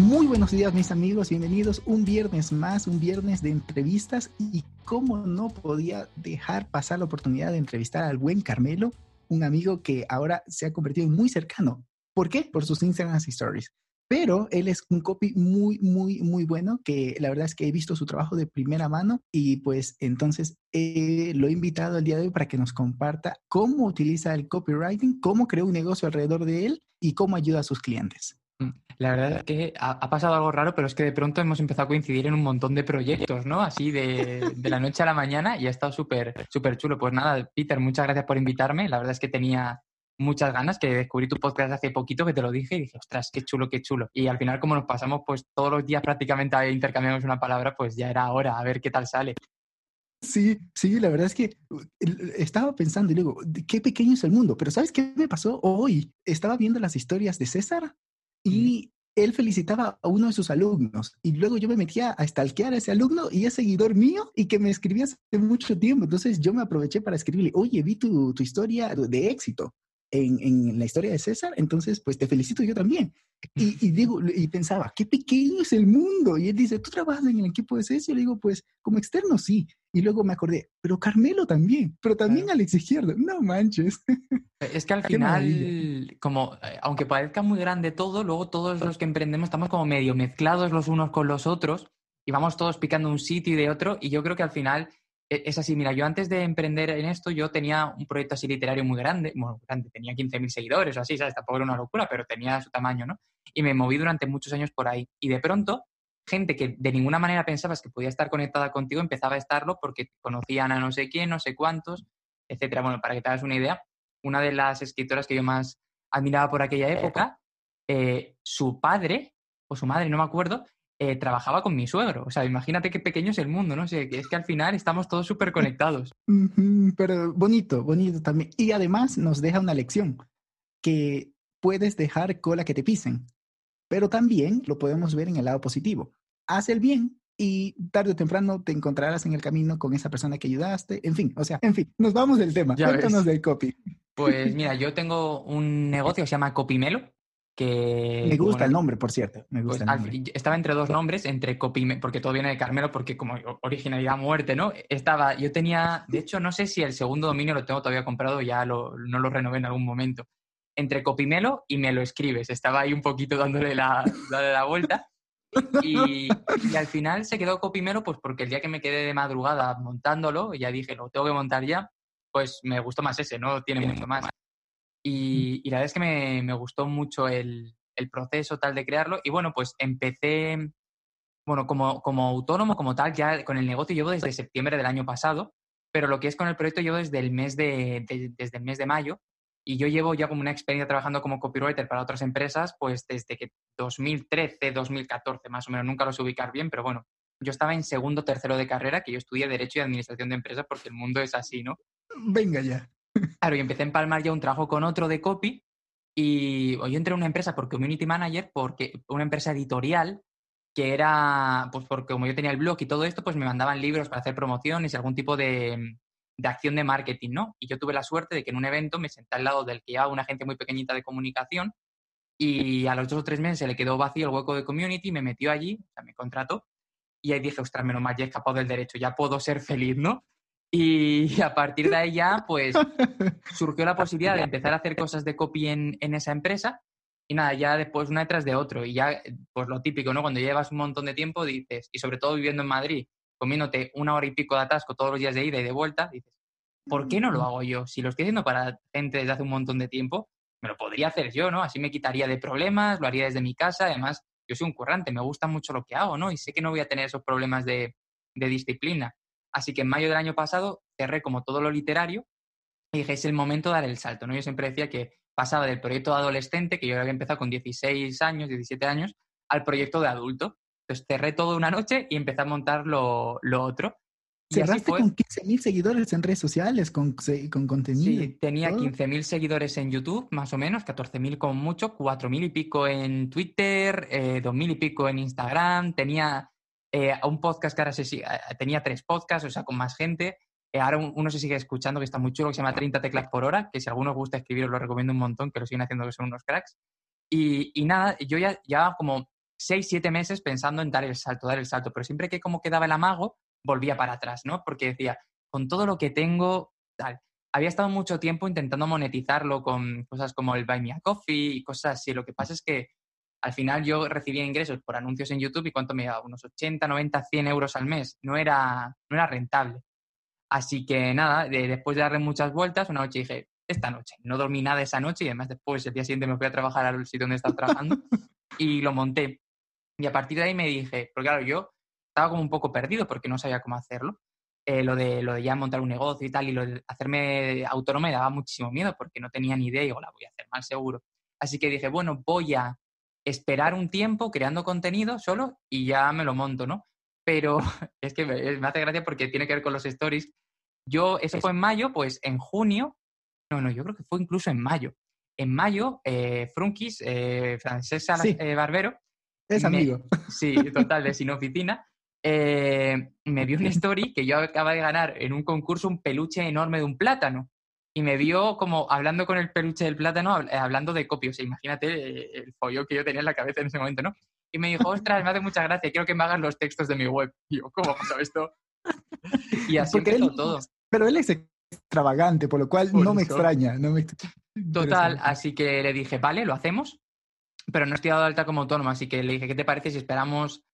Muy buenos días mis amigos, bienvenidos un viernes más, un viernes de entrevistas y cómo no podía dejar pasar la oportunidad de entrevistar al buen Carmelo, un amigo que ahora se ha convertido en muy cercano. ¿Por qué? Por sus Instagram Stories. Pero él es un copy muy, muy, muy bueno, que la verdad es que he visto su trabajo de primera mano y pues entonces eh, lo he invitado el día de hoy para que nos comparta cómo utiliza el copywriting, cómo creó un negocio alrededor de él y cómo ayuda a sus clientes. La verdad es que ha, pasado algo raro, pero es que de pronto hemos empezado a coincidir en un montón de proyectos, ¿no? Así de, de la noche a la mañana y ha estado súper súper chulo. Pues nada, Peter, muchas gracias por invitarme. La verdad es que tenía muchas ganas, que descubrí tu podcast hace poquito, que te lo dije y dije, ostras, qué chulo, qué chulo. Y al final, como nos pasamos pues todos los días prácticamente intercambiamos una palabra, pues ya era hora, a ver qué tal sale. Sí, sí, la verdad es que estaba pensando y digo, qué pequeño es el mundo, pero ¿sabes qué me pasó hoy? Estaba viendo las historias de César y él felicitaba a uno de sus alumnos y luego yo me metía a stalkear a ese alumno y es seguidor mío y que me escribía hace mucho tiempo. Entonces yo me aproveché para escribirle, oye, vi tu, tu historia de éxito en, en, la historia de César, entonces pues te felicito yo también. Y, y, digo, y pensaba, qué pequeño es el mundo. Y él dice, ¿tú trabajas en el equipo de César? Y le digo, pues como externo sí. Y luego me acordé, pero Carmelo también, pero también Alex Izquierdo. No manches. Es que al final, como, eh, aunque parezca muy grande todo, luego todos los que emprendemos estamos como medio mezclados los unos con los otros y vamos todos picando un sitio y de otro. Y yo creo que al final e, es así, mira, yo antes de emprender en esto, yo tenía un proyecto así literario muy grande, bueno, grande, tenía 15.000 seguidores o así, ¿sabes? Tampoco era una locura, pero tenía su tamaño, ¿no? Y me moví durante muchos años por ahí. Y de pronto, gente que de ninguna manera pensabas que podía estar conectada contigo, empezaba a estarlo porque conocían a no sé quién, no sé cuántos, etcétera. Bueno, para que te hagas una idea, una de las escritoras que yo más admiraba por aquella época, eh, su padre o su madre, no me acuerdo, eh, trabajaba con mi suegro. O sea, imagínate qué pequeño es el mundo, ¿no? O sea, es que al final estamos todos súper conectados. Pero bonito, bonito también. Y además nos deja una lección, que puedes dejar cola que te pisen, pero también lo podemos ver en el lado positivo. Haz el bien y tarde o temprano te encontrarás en el camino con esa persona que ayudaste. En fin, o sea, en fin, nos vamos del tema. Cuéntanos del copy. Pues mira, yo tengo un negocio que se llama Copimelo, me gusta el nombre, por cierto. Me gusta pues, Estaba entre dos nombres, entre Copy, porque todo viene de Carmelo, porque como originalidad muerte, ¿no? Estaba, yo tenía, de hecho, no sé si el segundo dominio lo tengo todavía comprado, ya no lo renové en algún momento. Entre Copimelo y me lo escribes. Estaba ahí un poquito dándole la, la vuelta. Y, y, al final se quedó Copimelo, pues porque el día que me quedé de madrugada montándolo, ya dije, lo tengo que montar ya, pues me gustó más ese, no tiene mucho más. Y, la verdad es que me, me gustó mucho el, el, proceso tal de crearlo. Y bueno, pues empecé, bueno, como, como autónomo, como tal, ya con el negocio llevo desde septiembre del año pasado, pero lo que es con el proyecto llevo desde el mes de, desde el mes de mayo. Y yo llevo ya como una experiencia trabajando como copywriter para otras empresas, pues desde que 2013, 2014 más o menos, nunca lo sé ubicar bien, pero bueno, yo estaba en segundo, tercero de carrera, que yo estudié Derecho y Administración de Empresas porque el mundo es así, ¿no? Venga ya. Claro, y empecé a empalmar ya un trabajo con otro de copy y yo entré en una empresa por community manager, porque una empresa editorial que era, pues porque como yo tenía el blog y todo esto, pues me mandaban libros para hacer promociones y algún tipo de, de acción de marketing, ¿no? Y yo tuve la suerte de que en un evento me senté al lado del que llevaba una agencia muy pequeñita de comunicación y a los dos o tres meses se le quedó vacío el hueco de community, me metió allí, o sea, me contrató y ahí dije, ostras, menos mal, ya he escapado del derecho, ya puedo ser feliz, ¿no? Y a partir de ahí ya, pues, surgió la posibilidad de empezar a hacer cosas de copy en, en, esa empresa. Y nada, ya después una detrás de otro. Y ya, pues lo típico, ¿no? Cuando llevas un montón de tiempo, dices, y sobre todo viviendo en Madrid, comiéndote una hora y pico de atasco todos los días de ida y de vuelta, dices, ¿por qué no lo hago yo? Si lo estoy haciendo para gente desde hace un montón de tiempo, me lo podría hacer yo, ¿no? Así me quitaría de problemas, lo haría desde mi casa. Además, yo soy un currante, me gusta mucho lo que hago, ¿no? Y sé que no voy a tener esos problemas de, de disciplina. Así que en mayo del año pasado cerré como todo lo literario y dije, es el momento de dar el salto. ¿no? Yo siempre decía que pasaba del proyecto de adolescente, que yo había empezado con 16 años, 17 años, al proyecto de adulto. Entonces cerré todo una noche y empecé a montar lo, lo otro. Cerraste con 15.000 seguidores en redes sociales, con, con contenido. Sí, tenía 15.000 seguidores en YouTube, más o menos, 14.000 con mucho, 4.000 y pico en Twitter, eh, 2.000 y pico en Instagram, tenía eh, un podcast que ahora se, eh, tenía tres podcasts, o sea, con más gente. Eh, ahora uno se sigue escuchando, que está muy chulo, que se llama 30 teclas por hora, que si a alguno os gusta escribir os lo recomiendo un montón, que lo siguen haciendo, que son unos cracks. Y, y nada, yo ya llevaba como 6, 7 meses pensando en dar el salto, dar el salto, pero siempre que como quedaba el amago, volvía para atrás, ¿no? Porque decía, con todo lo que tengo, tal. Había estado mucho tiempo intentando monetizarlo con cosas como el Buy Me a Coffee y cosas así. Lo que pasa es que al final yo recibía ingresos por anuncios en YouTube y cuánto me daba, unos 80, 90, 100 euros al mes. No era, no era rentable. Así que nada, después de darle muchas vueltas, una noche dije, esta noche, no dormí nada esa noche y además después, el día siguiente me fui a trabajar al sitio donde estaba trabajando y lo monté. Y a partir de ahí me dije, porque claro, yo estaba como un poco perdido porque no sabía cómo hacerlo. Eh, lo, de, lo de ya montar un negocio y tal, y lo de hacerme autónomo me daba muchísimo miedo porque no tenía ni idea y digo, la voy a hacer mal seguro. Así que dije, bueno, voy a esperar un tiempo creando contenido solo y ya me lo monto, ¿no? Pero es que me, hace gracia porque tiene que ver con los stories. Yo, eso fue en mayo, pues en junio, no, no, yo creo que fue incluso en mayo. En mayo, eh, Frunkis, eh, Francesa eh, Barbero. Es amigo. sí, total, de sin oficina. Eh, me vio una story que yo acaba de ganar en un concurso un peluche enorme de un plátano. Y me vio como hablando con el peluche del plátano, eh, hablando de copios. imagínate eh, el follón que yo tenía en la cabeza en ese momento, ¿no? Y me dijo, ostras, me hace mucha gracia, quiero que me hagas los textos de mi web. Y yo, ¿cómo pasó esto? Y así empezó todo. Pero él es extravagante, por lo cual no me extraña. No me... Total, así que le dije, vale, lo hacemos, pero no estoy dado de alta como autónomo, así que le dije, ¿qué te parece si esperamos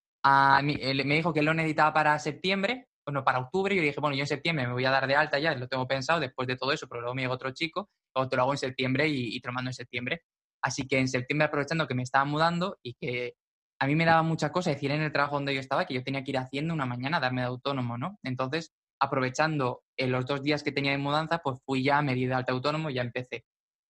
me dijo que lo necesitaba para septiembre, bueno, para octubre, y yo dije, bueno, yo en septiembre me voy a dar de alta ya, lo tengo pensado después de todo eso, pero luego me llegó otro chico, luego te lo hago en septiembre y, te lo mando en septiembre. Así que en septiembre, aprovechando que me estaba mudando y que a mí me daba mucha cosa decir en el trabajo donde yo estaba que yo tenía que ir haciendo una mañana, darme de autónomo, ¿no? Entonces, aprovechando en los dos días que tenía de mudanza, pues fui ya a medida de alta autónomo y ya empecé.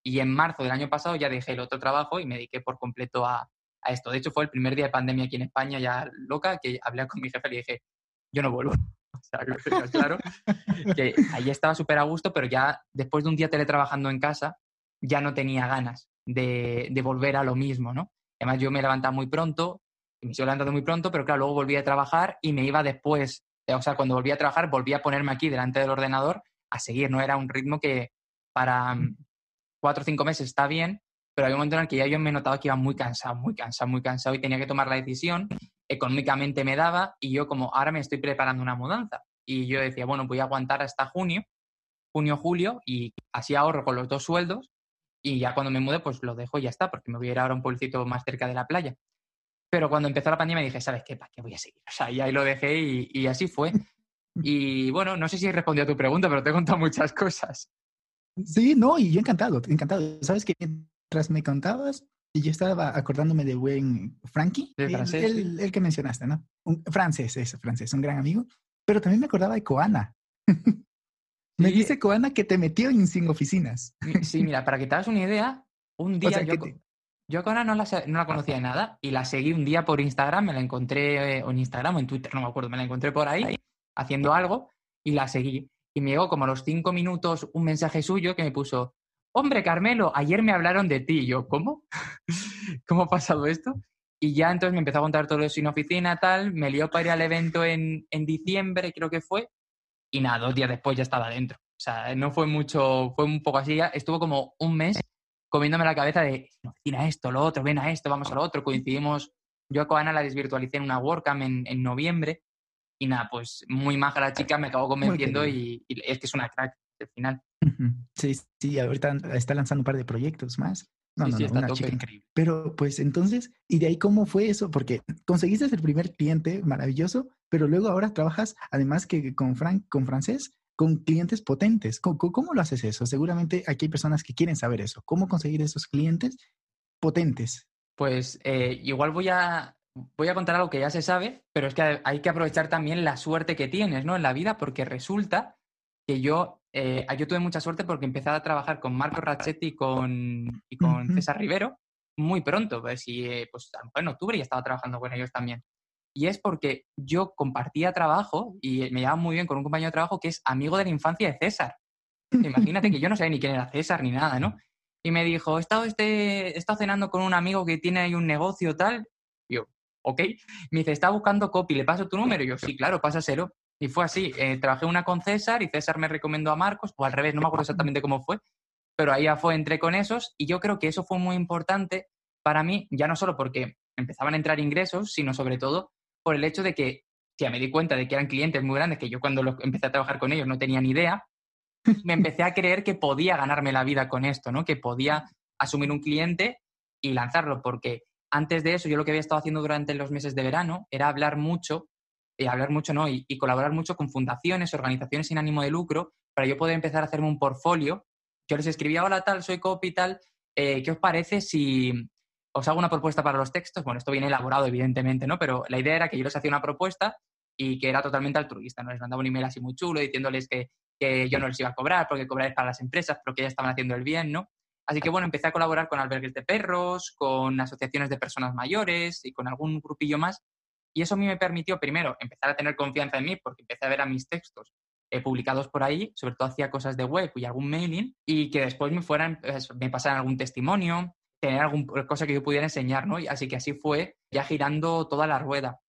Y en marzo del año pasado ya dejé el otro trabajo y me dediqué por completo a, esto. De hecho, fue el primer día de pandemia aquí en España, ya loca, que hablé con mi jefe y le dije, yo no vuelvo. O claro, que ahí estaba súper a gusto, pero ya después de un día teletrabajando en casa, ya no tenía ganas de, volver a lo mismo, ¿no? Además, yo me levantaba muy pronto, me sigo levantando muy pronto, pero claro, luego volví a trabajar y me iba después, o sea, cuando volví a trabajar, volví a ponerme aquí delante del ordenador a seguir, ¿no? Era un ritmo que para mm, cuatro o cinco meses está bien, pero había un momento en el que ya yo me notaba que iba muy cansado, muy cansado, muy cansado y tenía que tomar la decisión. Económicamente me daba y yo como ahora me estoy preparando una mudanza. Y yo decía, bueno, voy a aguantar hasta junio, junio, julio y así ahorro con los dos sueldos y ya cuando me mude pues lo dejo y ya está, porque me voy a ir ahora a un pueblecito más cerca de la playa. Pero cuando empezó la pandemia dije, ¿sabes qué? ¿Para qué voy a seguir? O sea, y ahí lo dejé y, y así fue. Y bueno, no sé si he respondido a tu pregunta, pero te he contado muchas cosas. Sí, no, y yo encantado, encantado. ¿Sabes qué? tras me contabas, y yo estaba acordándome de buen Frankie, el, el, que mencionaste, ¿no? Un, francés, eso, francés, un gran amigo. Pero también me acordaba de Coana. me dice Coana que te metió en sin oficinas. sí, mira, para que te hagas una idea, un día yo, yo a Coana no la, no la conocía de nada y la seguí un día por Instagram, me la encontré, o en Instagram o en Twitter, no me acuerdo, me la encontré por ahí haciendo algo y la seguí. Y me llegó como a los cinco minutos un mensaje suyo que me puso, hombre, Carmelo, ayer me hablaron de ti. Y yo, ¿cómo? ¿Cómo ha pasado esto? Y ya entonces me empezó a contar todo eso sin oficina, tal, me lió para ir al evento en, en diciembre, creo que fue, y nada, dos días después ya estaba dentro. O sea, no fue mucho, fue un poco así, ya estuvo como un mes comiéndome la cabeza de, oficina esto, lo otro, ven a esto, vamos a lo otro, coincidimos, yo a Coana la desvirtualicé en una WordCamp en, en noviembre, y nada, pues muy maja la chica, me acabó convenciendo y, y, es que es una crack al final. Sí, sí, ahorita está lanzando un par de proyectos más. No, no, una chica increíble. Pero pues entonces, ¿y de ahí cómo fue eso? Porque conseguiste el primer cliente maravilloso, pero luego ahora trabajas, además que con, Frank, con francés, con clientes potentes. ¿Cómo, lo haces eso? Seguramente aquí hay personas que quieren saber eso. ¿Cómo conseguir esos clientes potentes? Pues eh, igual voy a, voy a contar algo que ya se sabe, pero es que hay que aprovechar también la suerte que tienes ¿no? en la vida, porque resulta que yo eh, yo tuve mucha suerte porque empecé a trabajar con Marco Rachetti y con, y con César Rivero muy pronto, pues, y, eh, pues en octubre ya estaba trabajando con ellos también. Y es porque yo compartía trabajo y me llevaba muy bien con un compañero de trabajo que es amigo de la infancia de César. Imagínate que yo no sabía ni quién era César ni nada, ¿no? Y me dijo, he estado, este, he estado cenando con un amigo que tiene ahí un negocio tal. Y yo, ok. Me dice, está buscando copy, ¿le paso tu número? Y yo, sí, claro, pásaselo. Y fue así. Eh, trabajé una con César y César me recomendó a Marcos, o al revés, no me acuerdo exactamente cómo fue, pero ahí ya fue, entré con esos y yo creo que eso fue muy importante para mí, ya no solo porque empezaban a entrar ingresos, sino sobre todo por el hecho de que ya me di cuenta de que eran clientes muy grandes, que yo cuando empecé a trabajar con ellos no tenía ni idea, me empecé a creer que podía ganarme la vida con esto, ¿no? Que podía asumir un cliente y lanzarlo, porque antes de eso yo lo que había estado haciendo durante los meses de verano era hablar mucho, y hablar mucho, ¿no? Y, y colaborar mucho con fundaciones, organizaciones sin ánimo de lucro, para yo poder empezar a hacerme un portfolio. Yo les escribía, hola tal, soy copy tal, eh, ¿qué os parece si os hago una propuesta para los textos? Bueno, esto viene elaborado, evidentemente, ¿no? Pero la idea era que yo les hacía una propuesta y que era totalmente altruista, ¿no? Les mandaba un email así muy chulo diciéndoles que, que yo no les iba a cobrar porque cobrar es para las empresas, pero que ya estaban haciendo el bien, ¿no? Así que bueno, empecé a colaborar con albergues de perros, con asociaciones de personas mayores y con algún grupillo más. Y eso a mí me permitió, primero, empezar a tener confianza en mí porque empecé a ver a mis textos eh, publicados por ahí, sobre todo hacía cosas de web y algún mailing, y que después me fueran, pues, me pasaran algún testimonio, tener alguna cosa que yo pudiera enseñar, ¿no? Y así que así fue, ya girando toda la rueda.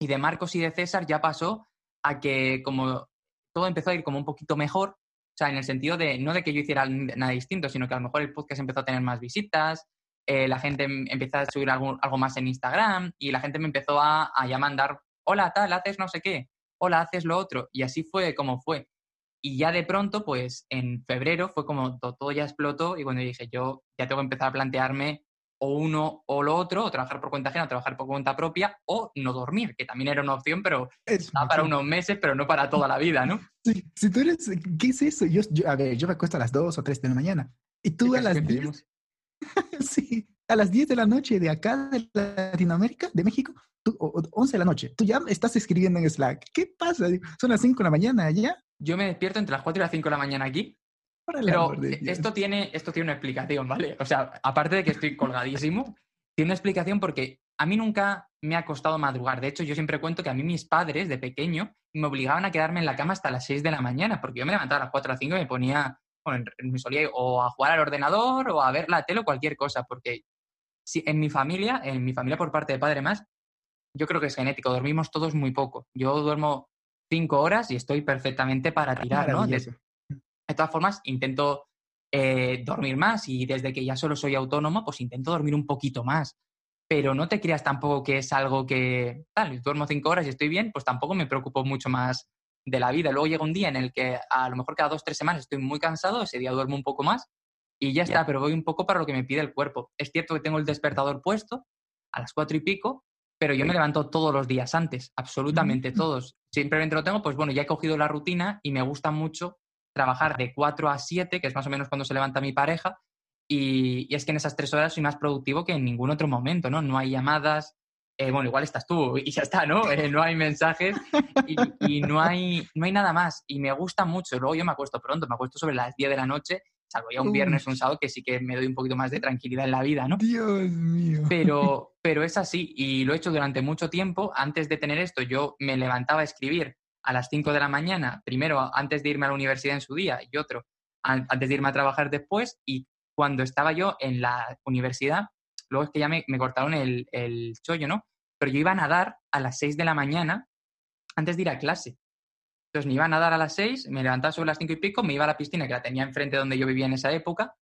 Y de Marcos y de César ya pasó a que como todo empezó a ir como un poquito mejor, o sea, en el sentido de no de que yo hiciera nada distinto, sino que a lo mejor el podcast empezó a tener más visitas, eh, la gente em, empezó a subir algo, algo, más en Instagram y la gente me empezó a, a ya mandar, hola, tal, haces no sé qué, hola, haces lo otro. Y así fue como fue. Y ya de pronto, pues en febrero fue como todo, ya explotó y cuando dije, yo ya tengo que empezar a plantearme o uno o lo otro, o trabajar por cuenta ajena, o trabajar por cuenta propia, o no dormir, que también era una opción, pero para unos meses, pero no para toda la vida, ¿no? Sí, si tú eres, ¿qué es eso? Yo, a ver, yo me acuesto a las 2 o 3 de la mañana. Y tú a las 10. sí, a las 10 de la noche de acá, de Latinoamérica, de México, tú, o, 11 de la noche, tú ya estás escribiendo en Slack. ¿Qué pasa? Son las 5 de la mañana ya. Yo me despierto entre las 4 y las 5 de la mañana aquí. Pero esto tiene, esto tiene una explicación, ¿vale? O sea, aparte de que estoy colgadísimo, tiene una explicación porque a mí nunca me ha costado madrugar. De hecho, yo siempre cuento que a mí mis padres de pequeño me obligaban a quedarme en la cama hasta las 6 de la mañana, porque yo me levantaba a las 4 o 5 y me ponía, me solía o a jugar al ordenador o a ver la tele o cualquier cosa, porque si, en mi familia, en mi familia por parte de padre más, yo creo que es genético, dormimos todos muy poco. Yo duermo cinco horas y estoy perfectamente para ah, tirar, ¿no? De, todas formas, intento eh, dormir más y desde que ya solo soy autónomo, pues intento dormir un poquito más. Pero no te creas tampoco que es algo que, tal, duermo cinco horas y estoy bien, pues tampoco me preocupo mucho más de la vida. Luego llega un día en el que a lo mejor cada dos, tres semanas estoy muy cansado, ese día duermo un poco más y ya está, pero voy un poco para lo que me pide el cuerpo. Es cierto que tengo el despertador puesto a las cuatro y pico, pero yo me levanto todos los días antes, absolutamente mm. todos. Simplemente lo tengo, pues bueno, ya he cogido la rutina y me gusta mucho trabajar de 4 a 7, que es más o menos cuando se levanta mi pareja, y, es que en esas tres horas soy más productivo que en ningún otro momento, ¿no? No hay llamadas, eh, bueno, igual estás tú y ya está, ¿no? Eh, no hay mensajes y, y, no, hay, no hay nada más. Y me gusta mucho. Luego yo me acuesto pronto, me acuesto sobre las 10 de la noche salvo ya un viernes o un sábado que sí que me doy un poquito más de tranquilidad en la vida, ¿no? Dios mío. Pero, pero es así y lo he hecho durante mucho tiempo. Antes de tener esto, yo me levantaba a escribir a las 5 de la mañana, primero antes de irme a la universidad en su día y otro antes de irme a trabajar después. Y cuando estaba yo en la universidad, luego es que ya me, cortaron el, el chollo, ¿no? Pero yo iba a nadar a las 6 de la mañana antes de ir a clase. Entonces me iba a nadar a las seis, me levantaba sobre las cinco y pico, me iba a la piscina que la tenía enfrente donde yo vivía en esa época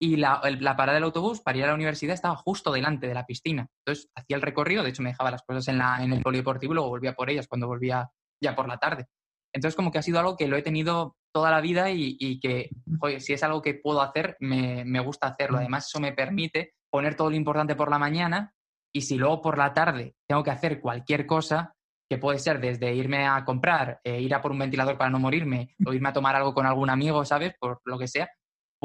y la, parada del autobús para ir a la universidad estaba justo delante de la piscina. Entonces hacía el recorrido, de hecho me dejaba las cosas en, la, en el polideportivo y luego volvía por ellas cuando volvía ya por la tarde. Entonces como que ha sido algo que lo he tenido toda la vida y, que, oye, si es algo que puedo hacer, me, me gusta hacerlo. Además eso me permite poner todo lo importante por la mañana y si luego por la tarde tengo que hacer cualquier cosa, que puede ser desde irme a comprar, eh, ir a por un ventilador para no morirme, o irme a tomar algo con algún amigo, ¿sabes? Por lo que sea,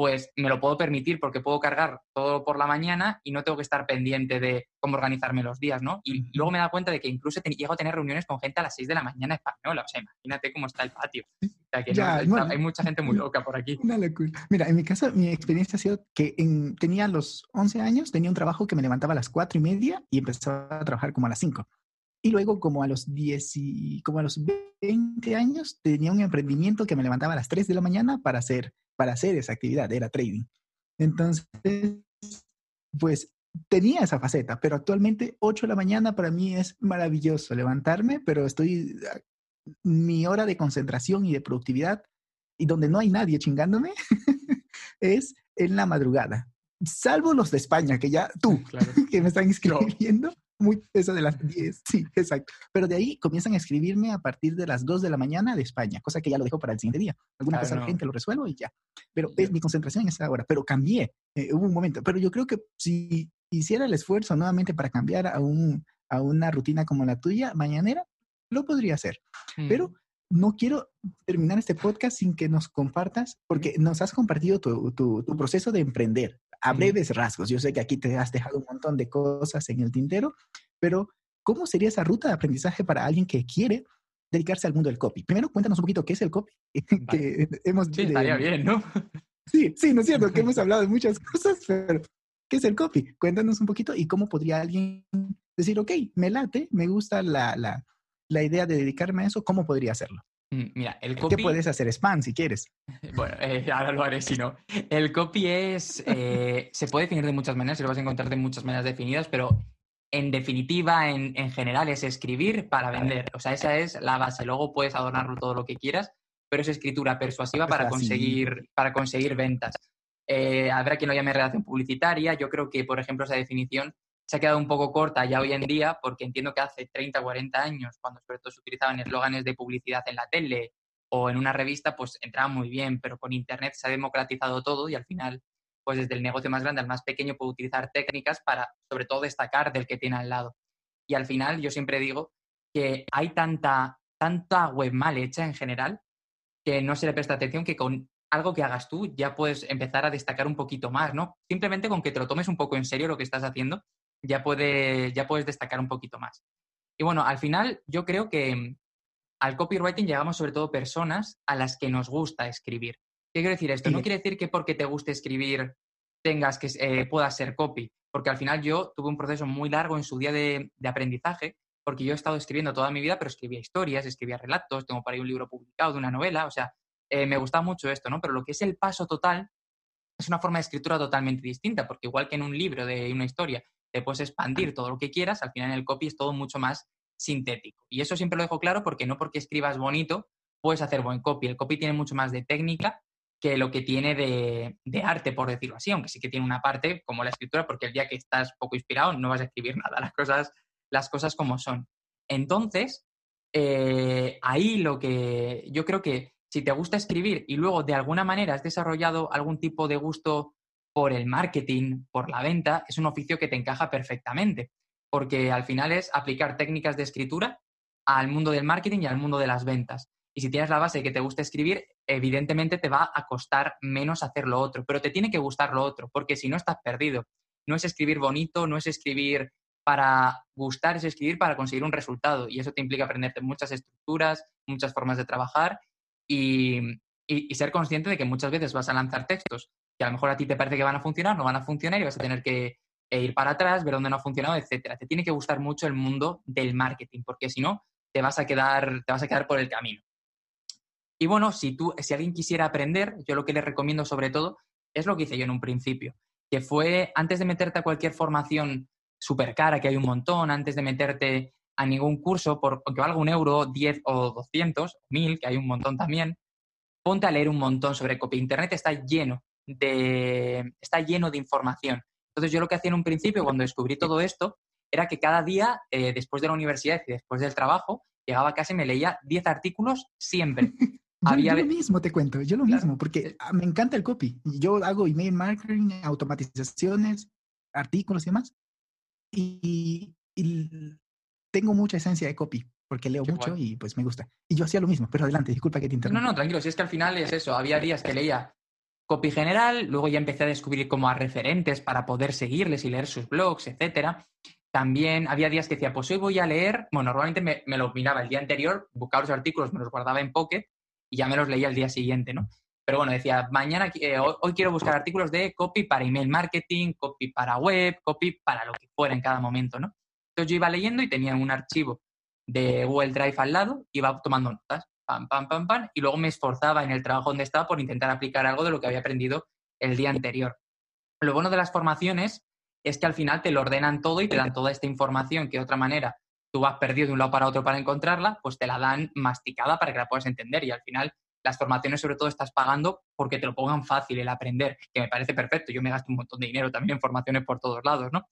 pues me lo puedo permitir porque puedo cargar todo por la mañana y no tengo que estar pendiente de cómo organizarme los días, ¿no? Y luego me da cuenta de que incluso llego a tener reuniones con gente a las 6 de la mañana española. O sea, imagínate cómo está el patio. O sea, que hay mucha gente muy loca por aquí. Una locura. Mira, en mi caso, mi experiencia ha sido que tenía los 11 años, tenía un trabajo que me levantaba a las 4 y media y empezaba a trabajar como a las 5. Y luego, como a los 10 y, como a los 20 años, tenía un emprendimiento que me levantaba a las 3 de la mañana para hacer, para hacer esa actividad, era trading. Entonces, pues tenía esa faceta, pero actualmente 8 de la mañana para mí es maravilloso levantarme, pero estoy, mi hora de concentración y de productividad, y donde no hay nadie chingándome, es en la madrugada. Salvo los de España, que ya tú, que me están escribiendo, muy eso de las 10, sí, exacto. Pero de ahí comienzan a escribirme a partir de las 2 de la mañana de España, cosa que ya lo dejo para el siguiente día. Alguna cosa urgente lo resuelvo y ya. Pero es mi concentración en esa hora, pero cambié, eh, hubo un momento. Pero yo creo que si hiciera el esfuerzo nuevamente para cambiar a, un, a una rutina como la tuya, mañanera, lo podría hacer. Pero no quiero terminar este podcast sin que nos compartas, porque nos has compartido tu, tu, tu proceso de emprender a breves rasgos. Yo sé que aquí te has dejado un montón de cosas en el tintero, pero ¿cómo sería esa ruta de aprendizaje para alguien que quiere dedicarse al mundo del copy? Primero, cuéntanos un poquito qué es el copy. que hemos, sí, estaría bien, ¿no? Sí, sí, no es cierto que hemos hablado de muchas cosas, pero ¿qué es el copy? Cuéntanos un poquito y cómo podría alguien decir, ok, me late, me gusta la, la, la idea de dedicarme a eso, ¿cómo podría hacerlo? Mm, mira, el copy... ¿Qué puedes hacer spam si quieres? Bueno, eh, ahora lo haré si no. El copy es... Eh, se puede definir de muchas maneras, y lo vas a encontrar de muchas maneras definidas, pero en definitiva, en, en, general, es escribir para vender. O sea, esa es la base. Luego puedes adornarlo todo lo que quieras, pero es escritura persuasiva para conseguir, para conseguir ventas. Eh, habrá quien lo llame relación publicitaria. Yo creo que, por ejemplo, esa definición se ha quedado un poco corta ya hoy en día, porque entiendo que hace 30 o 40 años, cuando sobre todo se utilizaban eslóganes de publicidad en la tele o en una revista, pues entraba muy bien, pero con Internet se ha democratizado todo y al final, pues desde el negocio más grande al más pequeño puede utilizar técnicas para, sobre todo, destacar del que tiene al lado. Y al final, yo siempre digo que hay tanta, tanta web mal hecha en general que no se le presta atención que con algo que hagas tú ya puedes empezar a destacar un poquito más, ¿no? Simplemente con que te lo tomes un poco en serio lo que estás haciendo ya, puede, ya puedes destacar un poquito más. Y bueno, al final yo creo que al copywriting llegamos sobre todo personas a las que nos gusta escribir. ¿Qué quiere decir esto? No quiere decir que porque te guste escribir tengas que eh, puedas ser copy, porque al final yo tuve un proceso muy largo en su día de, aprendizaje, porque yo he estado escribiendo toda mi vida, pero escribía historias, escribía relatos, tengo para ahí un libro publicado de una novela, o sea, eh, me gusta mucho esto, ¿no? Pero lo que es el paso total es una forma de escritura totalmente distinta, porque igual que en un libro de una historia te puedes expandir todo lo que quieras, al final en el copy es todo mucho más sintético. Y eso siempre lo dejo claro porque no porque escribas bonito puedes hacer buen copy. El copy tiene mucho más de técnica que lo que tiene de, arte, por decirlo así, aunque sí que tiene una parte como la escritura, porque el día que estás poco inspirado no vas a escribir nada, las cosas, las cosas como son. Entonces, eh, ahí lo que yo creo que si te gusta escribir y luego de alguna manera has desarrollado algún tipo de gusto por el marketing, por la venta, es un oficio que te encaja perfectamente, porque al final es aplicar técnicas de escritura al mundo del marketing y al mundo de las ventas. Y si tienes la base de que te gusta escribir, evidentemente te va a costar menos hacer lo otro, pero te tiene que gustar lo otro, porque si no estás perdido. No es escribir bonito, no es escribir para gustar, es escribir para conseguir un resultado. Y eso te implica aprenderte muchas estructuras, muchas formas de trabajar y, y ser consciente de que muchas veces vas a lanzar textos que a lo mejor a ti te parece que van a funcionar, no van a funcionar y vas a tener que eh, ir para atrás, ver dónde no ha funcionado, etcétera. Te tiene que gustar mucho el mundo del marketing, porque si no, te vas a quedar, te vas a quedar por el camino. Y bueno, si tú, si alguien quisiera aprender, yo lo que le recomiendo sobre todo es lo que hice yo en un principio, que fue antes de meterte a cualquier formación súper cara, que hay un montón, antes de meterte a ningún curso, por, aunque valga un euro, 10 o 200, mil, que hay un montón también, ponte a leer un montón sobre copy. Internet está lleno de, está lleno de información. Entonces yo lo que hacía en un principio cuando descubrí todo esto era que cada día, eh, después de la universidad y después del trabajo, llegaba a casa y me leía 10 artículos siempre. yo, lo mismo te cuento, yo lo mismo, porque ah, me encanta el copy. Yo hago email marketing, automatizaciones, artículos y demás. Y, tengo mucha esencia de copy, porque leo mucho y pues me gusta. Y yo hacía lo mismo, pero adelante, disculpa que te interrumpa. No, no, tranquilo, si es que al final es eso. Había días que leía copy general, luego ya empecé a descubrir como a referentes para poder seguirles y leer sus blogs, etcétera. También había días que decía, pues hoy voy a leer, bueno, normalmente me, lo miraba el día anterior, buscaba los artículos, me los guardaba en Pocket y ya me los leía el día siguiente, ¿no? Pero bueno, decía, mañana, eh, hoy, quiero buscar artículos de copy para email marketing, copy para web, copy para lo que fuera en cada momento, ¿no? Entonces yo iba leyendo y tenía un archivo de Google Drive al lado, iba tomando notas, y luego me esforzaba en el trabajo donde estaba por intentar aplicar algo de lo que había aprendido el día anterior. Lo bueno de las formaciones es que al final te lo ordenan todo y te dan toda esta información que de otra manera tú vas perdido de un lado para otro para encontrarla, pues te la dan masticada para que la puedas entender y al final las formaciones sobre todo estás pagando porque te lo pongan fácil el aprender, que me parece perfecto. Yo me gasto un montón de dinero también en formaciones por todos lados, ¿no?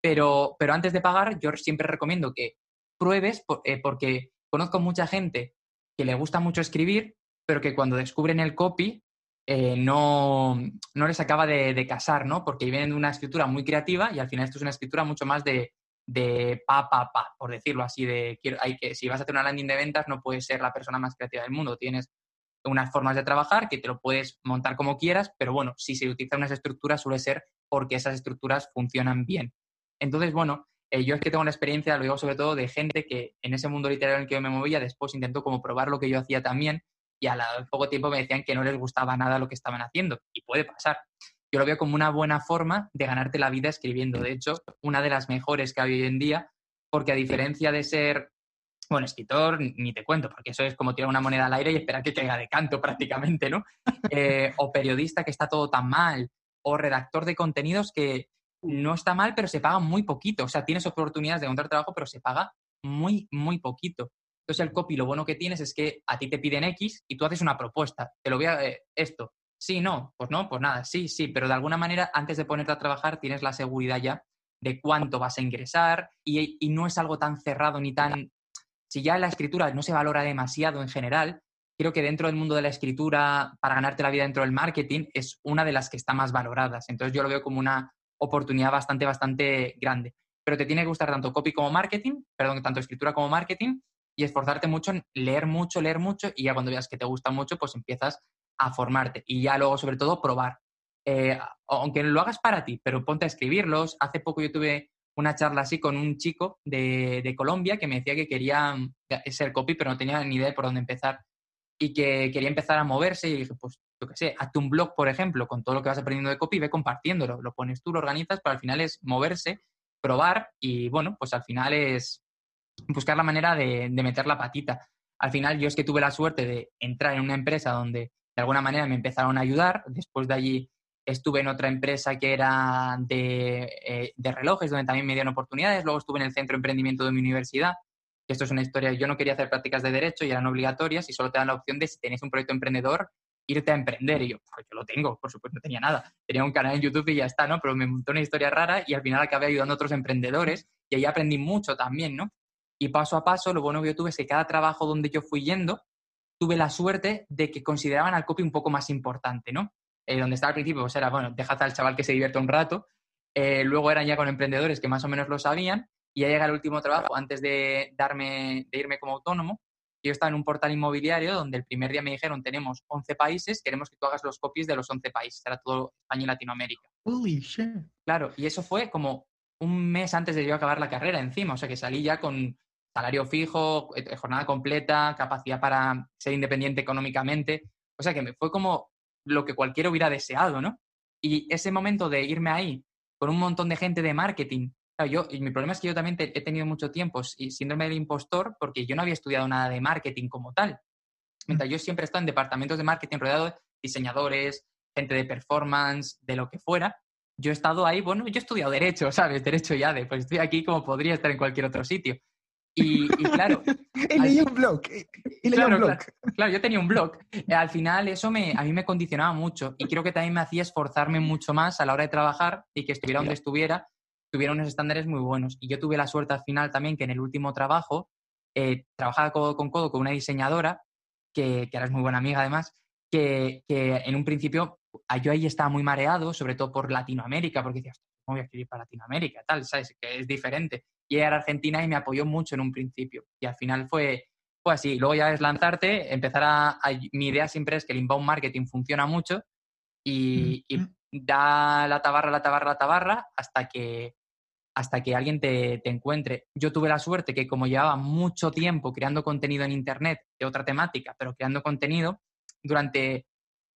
Pero, pero antes de pagar, yo siempre recomiendo que pruebes eh, porque conozco mucha gente que le gusta mucho escribir, pero que cuando descubren el copy eh, no, no, les acaba de, casar, ¿no? Porque vienen de una escritura muy creativa y al final esto es una escritura mucho más de, de pa, pa, pa, por decirlo así, de quiero, hay que, si vas a hacer una landing de ventas no puedes ser la persona más creativa del mundo, tienes unas formas de trabajar que te lo puedes montar como quieras, pero bueno, si se utilizan unas estructuras suele ser porque esas estructuras funcionan bien. Entonces, bueno, eh, yo es que tengo la experiencia, lo digo sobre todo, de gente que en ese mundo literario en el que yo me movía, después intentó como probar lo que yo hacía también y a poco tiempo me decían que no les gustaba nada lo que estaban haciendo. Y puede pasar. Yo lo veo como una buena forma de ganarte la vida escribiendo. De hecho, una de las mejores que hay hoy en día, porque a diferencia de ser, bueno, escritor, ni te cuento, porque eso es como tirar una moneda al aire y esperar que caiga de canto prácticamente, ¿no? Eh, o periodista que está todo tan mal, o redactor de contenidos que no está mal, pero se paga muy poquito. O sea, tienes oportunidades de encontrar trabajo, pero se paga muy, muy poquito. Entonces el copy lo bueno que tienes es que a ti te piden X y tú haces una propuesta. Te lo voy a... Eh, esto. Sí, no, pues no, pues nada, sí, sí, pero de alguna manera antes de ponerte a trabajar tienes la seguridad ya de cuánto vas a ingresar y, y no es algo tan cerrado ni tan... Si ya la escritura no se valora demasiado en general, creo que dentro del mundo de la escritura, para ganarte la vida dentro del marketing, es una de las que está más valoradas. Entonces yo lo veo como una oportunidad bastante, bastante grande. Pero te tiene que gustar tanto copy como marketing, perdón, tanto escritura como marketing, y esforzarte mucho en leer mucho, leer mucho, y ya cuando veas que te gusta mucho, pues empiezas a formarte. Y ya luego, sobre todo, probar. Eh, aunque lo hagas para ti, pero ponte a escribirlos. Hace poco yo tuve una charla así con un chico de, de Colombia que me decía que quería mm, ser copy, pero no tenía ni idea de por dónde empezar. Y que quería empezar a moverse y dije, pues, yo qué sé, hazte un blog, por ejemplo, con todo lo que vas aprendiendo de copy, ve compartiéndolo. Lo pones tú, lo organizas, pero al final es moverse, probar y, bueno, pues al final es buscar la manera de, meter la patita. Al final yo es que tuve la suerte de entrar en una empresa donde de alguna manera me empezaron a ayudar. Después de allí estuve en otra empresa que era de, eh, relojes, donde también me dieron oportunidades. Luego estuve en el centro de emprendimiento de mi universidad. Esto es una historia, yo no quería hacer prácticas de derecho y eran obligatorias y solo te dan la opción de si tenéis un proyecto emprendedor, irte a emprender. Y yo, pues yo lo tengo, por supuesto, no tenía nada. Tenía un canal en YouTube y ya está, ¿no? Pero me montó una historia rara y al final acabé ayudando a otros emprendedores y ahí aprendí mucho también, ¿no? Y paso a paso, lo bueno que yo tuve es que cada trabajo donde yo fui yendo, tuve la suerte de que consideraban al copy un poco más importante, ¿no? Eh, donde estaba al principio, pues era, bueno, déjate al chaval que se divierta un rato. Eh, luego eran ya con emprendedores que más o menos lo sabían. Y ya llega el último trabajo, antes de, darme, de irme como autónomo, yo estaba en un portal inmobiliario donde el primer día me dijeron, tenemos 11 países, queremos que tú hagas los copies de los 11 países. Era todo España y Latinoamérica. Holy shit. Claro, y eso fue como un mes antes de yo acabar la carrera encima. O sea que salí ya con salario fijo, eh, jornada completa, capacidad para ser independiente económicamente. O sea que me fue como lo que cualquiera hubiera deseado, ¿no? Y ese momento de irme ahí con un montón de gente de marketing. Yo, y mi problema es que yo también he tenido mucho tiempo síndrome del impostor porque yo no había estudiado nada de marketing como tal. Mientras yo siempre he estado en departamentos de marketing rodeado de diseñadores, gente de performance, de lo que fuera. Yo he estado ahí, bueno, yo he estudiado Derecho, ¿sabes? Derecho ya de, pues estoy aquí como podría estar en cualquier otro sitio. Y, claro. y leí un blog. Y leí un blog. Claro, yo tenía un blog. Al final, eso me, a mí me condicionaba mucho. Y creo que también me hacía esforzarme mucho más a la hora de trabajar y que estuviera donde estuviera, tuviera unos estándares muy buenos. Y yo tuve la suerte al final también que en el último trabajo eh, trabajaba codo con codo con una diseñadora, que, que ahora es muy buena amiga además, que, que en un principio yo ahí estaba muy mareado, sobre todo por Latinoamérica, porque decía, ¿cómo voy a escribir para Latinoamérica? Tal, ¿sabes? Que es diferente y era Argentina y me apoyó mucho en un principio. Y al final fue, fue así. Luego ya es lanzarte, empezar a, Mi idea siempre es que el inbound marketing funciona mucho y, da la tabarra, la tabarra, la tabarra hasta que, hasta que alguien te, te, encuentre. Yo tuve la suerte que como llevaba mucho tiempo creando contenido en Internet de otra temática, pero creando contenido, durante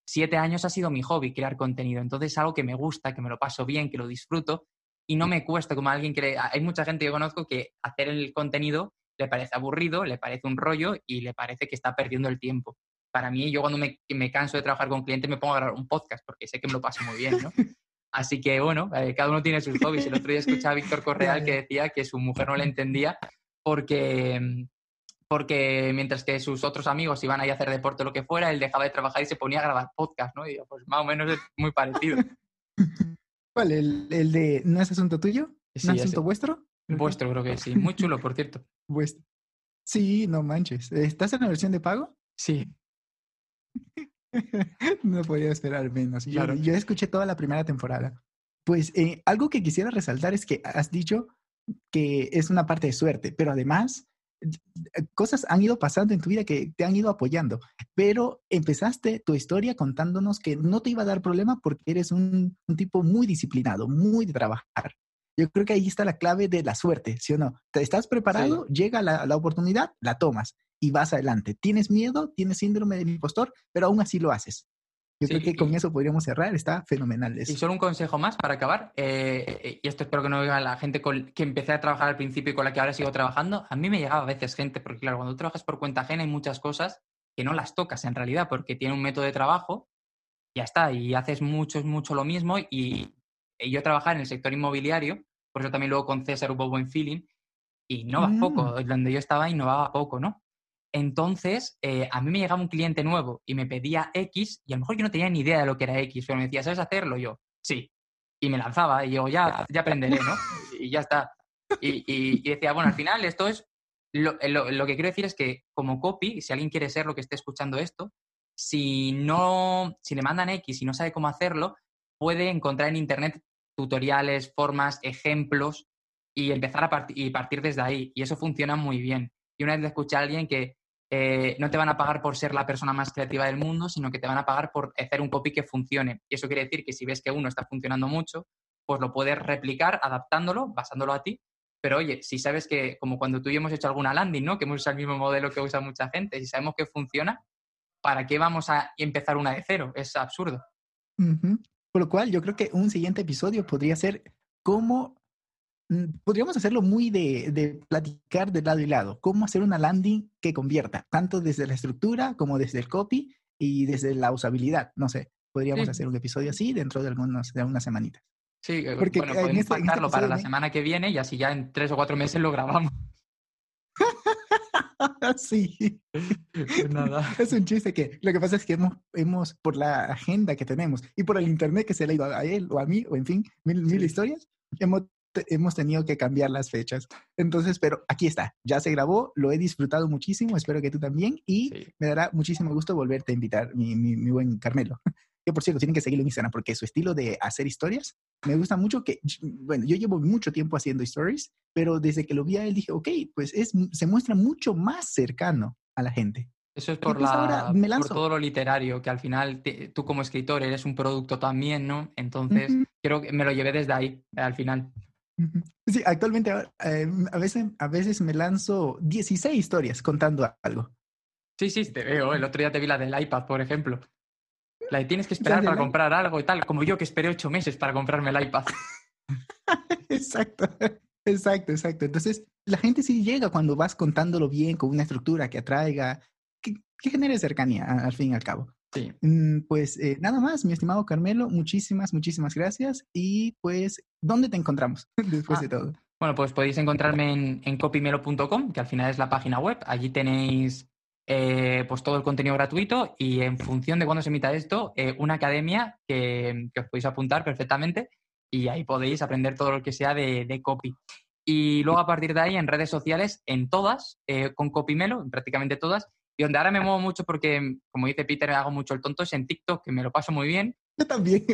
siete años ha sido mi hobby crear contenido. Entonces es algo que me gusta, que me lo paso bien, que lo disfruto y no me cuesta como alguien que... hay mucha gente que conozco que hacer el contenido le parece aburrido, le parece un rollo y le parece que está perdiendo el tiempo. Para mí, yo cuando me, me canso de trabajar con clientes me pongo a grabar un podcast porque sé que me lo paso muy bien, ¿no? Así que bueno, eh, cada uno tiene sus hobbies. El otro día escuchaba a Víctor Correal que decía que su mujer no le entendía porque, porque mientras que sus otros amigos iban ahí a hacer deporte o lo que fuera, él dejaba de trabajar y se ponía a grabar podcast, ¿no? Y yo, pues más o menos es muy parecido. ¿Cuál? ¿El, el de no es asunto tuyo? ¿No es asunto vuestro? Vuestro, creo que sí. Muy chulo, por cierto. Vuestro. Sí, no manches. ¿Estás en la versión de pago? Sí. no podía esperar menos. Yo, yo, escuché toda la primera temporada. Pues eh, algo que quisiera resaltar es que has dicho que es una parte de suerte, pero además eh, cosas han ido pasando en tu vida que te han ido apoyando, pero empezaste tu historia contándonos que no te iba a dar problema porque eres un, un tipo muy disciplinado, muy de trabajar. Yo creo que ahí está la clave de la suerte, ¿sí o no? ¿Te estás preparado? Llega la, la, oportunidad, la tomas y vas adelante. Tienes miedo, tienes síndrome del impostor, pero aún así lo haces. Yo creo que con eso podríamos cerrar, está fenomenal. Eso. Y solo un consejo más para acabar, eh, y esto espero que no diga la gente con que empecé a trabajar al principio y con la que ahora sigo trabajando, a mí me llegaba a veces gente, porque claro, cuando tú trabajas por cuenta ajena hay muchas cosas que no las tocas en realidad, porque tiene un método de trabajo, ya está, y haces mucho, mucho lo mismo, y yo trabajar en el sector inmobiliario, por eso también luego con César hubo buen feeling, y no va mm. poco, donde yo estaba innovaba poco, ¿no? Entonces, eh, a mí me llegaba un cliente nuevo y me pedía X y a lo mejor yo no tenía ni idea de lo que era X, pero me decía, ¿sabes hacerlo? yo, sí. Y me lanzaba y yo, ya, ya aprenderé, ¿no? Y ya está. Y, decía, bueno, al final esto es, lo, lo, que quiero decir es que como copy, si alguien quiere ser lo que esté escuchando esto, si no, si le mandan X y no sabe cómo hacerlo, puede encontrar en Internet tutoriales, formas, ejemplos y empezar a partir y partir desde ahí. Y eso funciona muy bien. Y una vez escuché a alguien que eh, no te van a pagar por ser la persona más creativa del mundo, sino que te van a pagar por hacer un copy que funcione. Y eso quiere decir que si ves que uno está funcionando mucho, pues lo puedes replicar adaptándolo, basándolo a ti. Pero oye, si sabes que, como cuando tú y yo hemos hecho alguna landing, ¿no? Que hemos usado el mismo modelo que usa mucha gente, si sabemos que funciona, ¿para qué vamos a empezar una de cero? Es absurdo. Por lo cual, yo creo que un siguiente episodio podría ser cómo Mm, podríamos hacerlo muy de, de, platicar de lado y lado, cómo hacer una landing que convierta, tanto desde la estructura como desde el copy y desde la usabilidad. No sé, podríamos hacer un episodio así dentro de, algunos, de unas semanitas. Sí, Porque bueno, podemos este, este para la semana que viene y así ya en tres o cuatro meses lo grabamos. sí. Nada. Es un chiste que lo que pasa es que hemos, hemos, por la agenda que tenemos y por el internet que se le ha ido a él o a mí, o en fin, mil, mil historias, hemos hemos tenido que cambiar las fechas. Entonces, pero aquí está, ya se grabó, lo he disfrutado muchísimo, espero que tú también, y me dará muchísimo gusto volverte a invitar, mi, mi, buen Carmelo. Que por cierto, tienen que seguirlo en Instagram porque su estilo de hacer historias me gusta mucho. Que, bueno, yo llevo mucho tiempo haciendo stories, pero desde que lo vi a él dije, ok, pues es, se muestra mucho más cercano a la gente. Eso es por, pues la, por todo lo literario, que al final tú como escritor eres un producto también, ¿no? Entonces, creo que me lo llevé desde ahí, al final. Sí, actualmente eh, a, veces, a veces me lanzo 16 historias contando algo. Sí, sí, te veo. El otro día te vi la del iPad, por ejemplo. La de tienes que esperar para comprar algo y tal, como yo que esperé ocho meses para comprarme el iPad. exacto, exacto, exacto. Entonces, la gente sí llega cuando vas contándolo bien, con una estructura que atraiga, que, que genere cercanía, al fin y al cabo. Sí. Mm, pues eh, nada más, mi estimado Carmelo, muchísimas, muchísimas gracias. Y pues, ¿dónde te encontramos después ah, de todo? Bueno, pues podéis encontrarme en, en copymelo.com, que al final es la página web. Allí tenéis eh, pues todo el contenido gratuito y en función de cuándo se emita esto, eh, una academia que, os podéis apuntar perfectamente y ahí podéis aprender todo lo que sea de, de copy. Y luego a partir de ahí en redes sociales, en todas, con Copymelo, prácticamente todas, y donde ahora me muevo mucho porque, como dice Peter, hago mucho el tonto es en TikTok, que me lo paso muy bien. Yo también.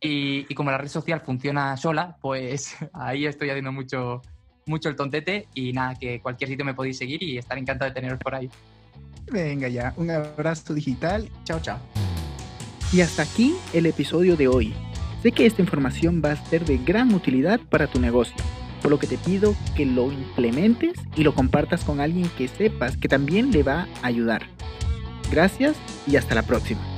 Y, como la red social funciona sola, pues ahí estoy haciendo mucho, mucho el tontete. Y nada, que cualquier sitio me podéis seguir y estar encantado de teneros por ahí. Venga ya, un abrazo digital. Chao, chao. Y hasta aquí el episodio de hoy. Sé que esta información va a ser de gran utilidad para tu negocio por lo que te pido que lo implementes y lo compartas con alguien que sepas que también le va a ayudar. Gracias y hasta la próxima.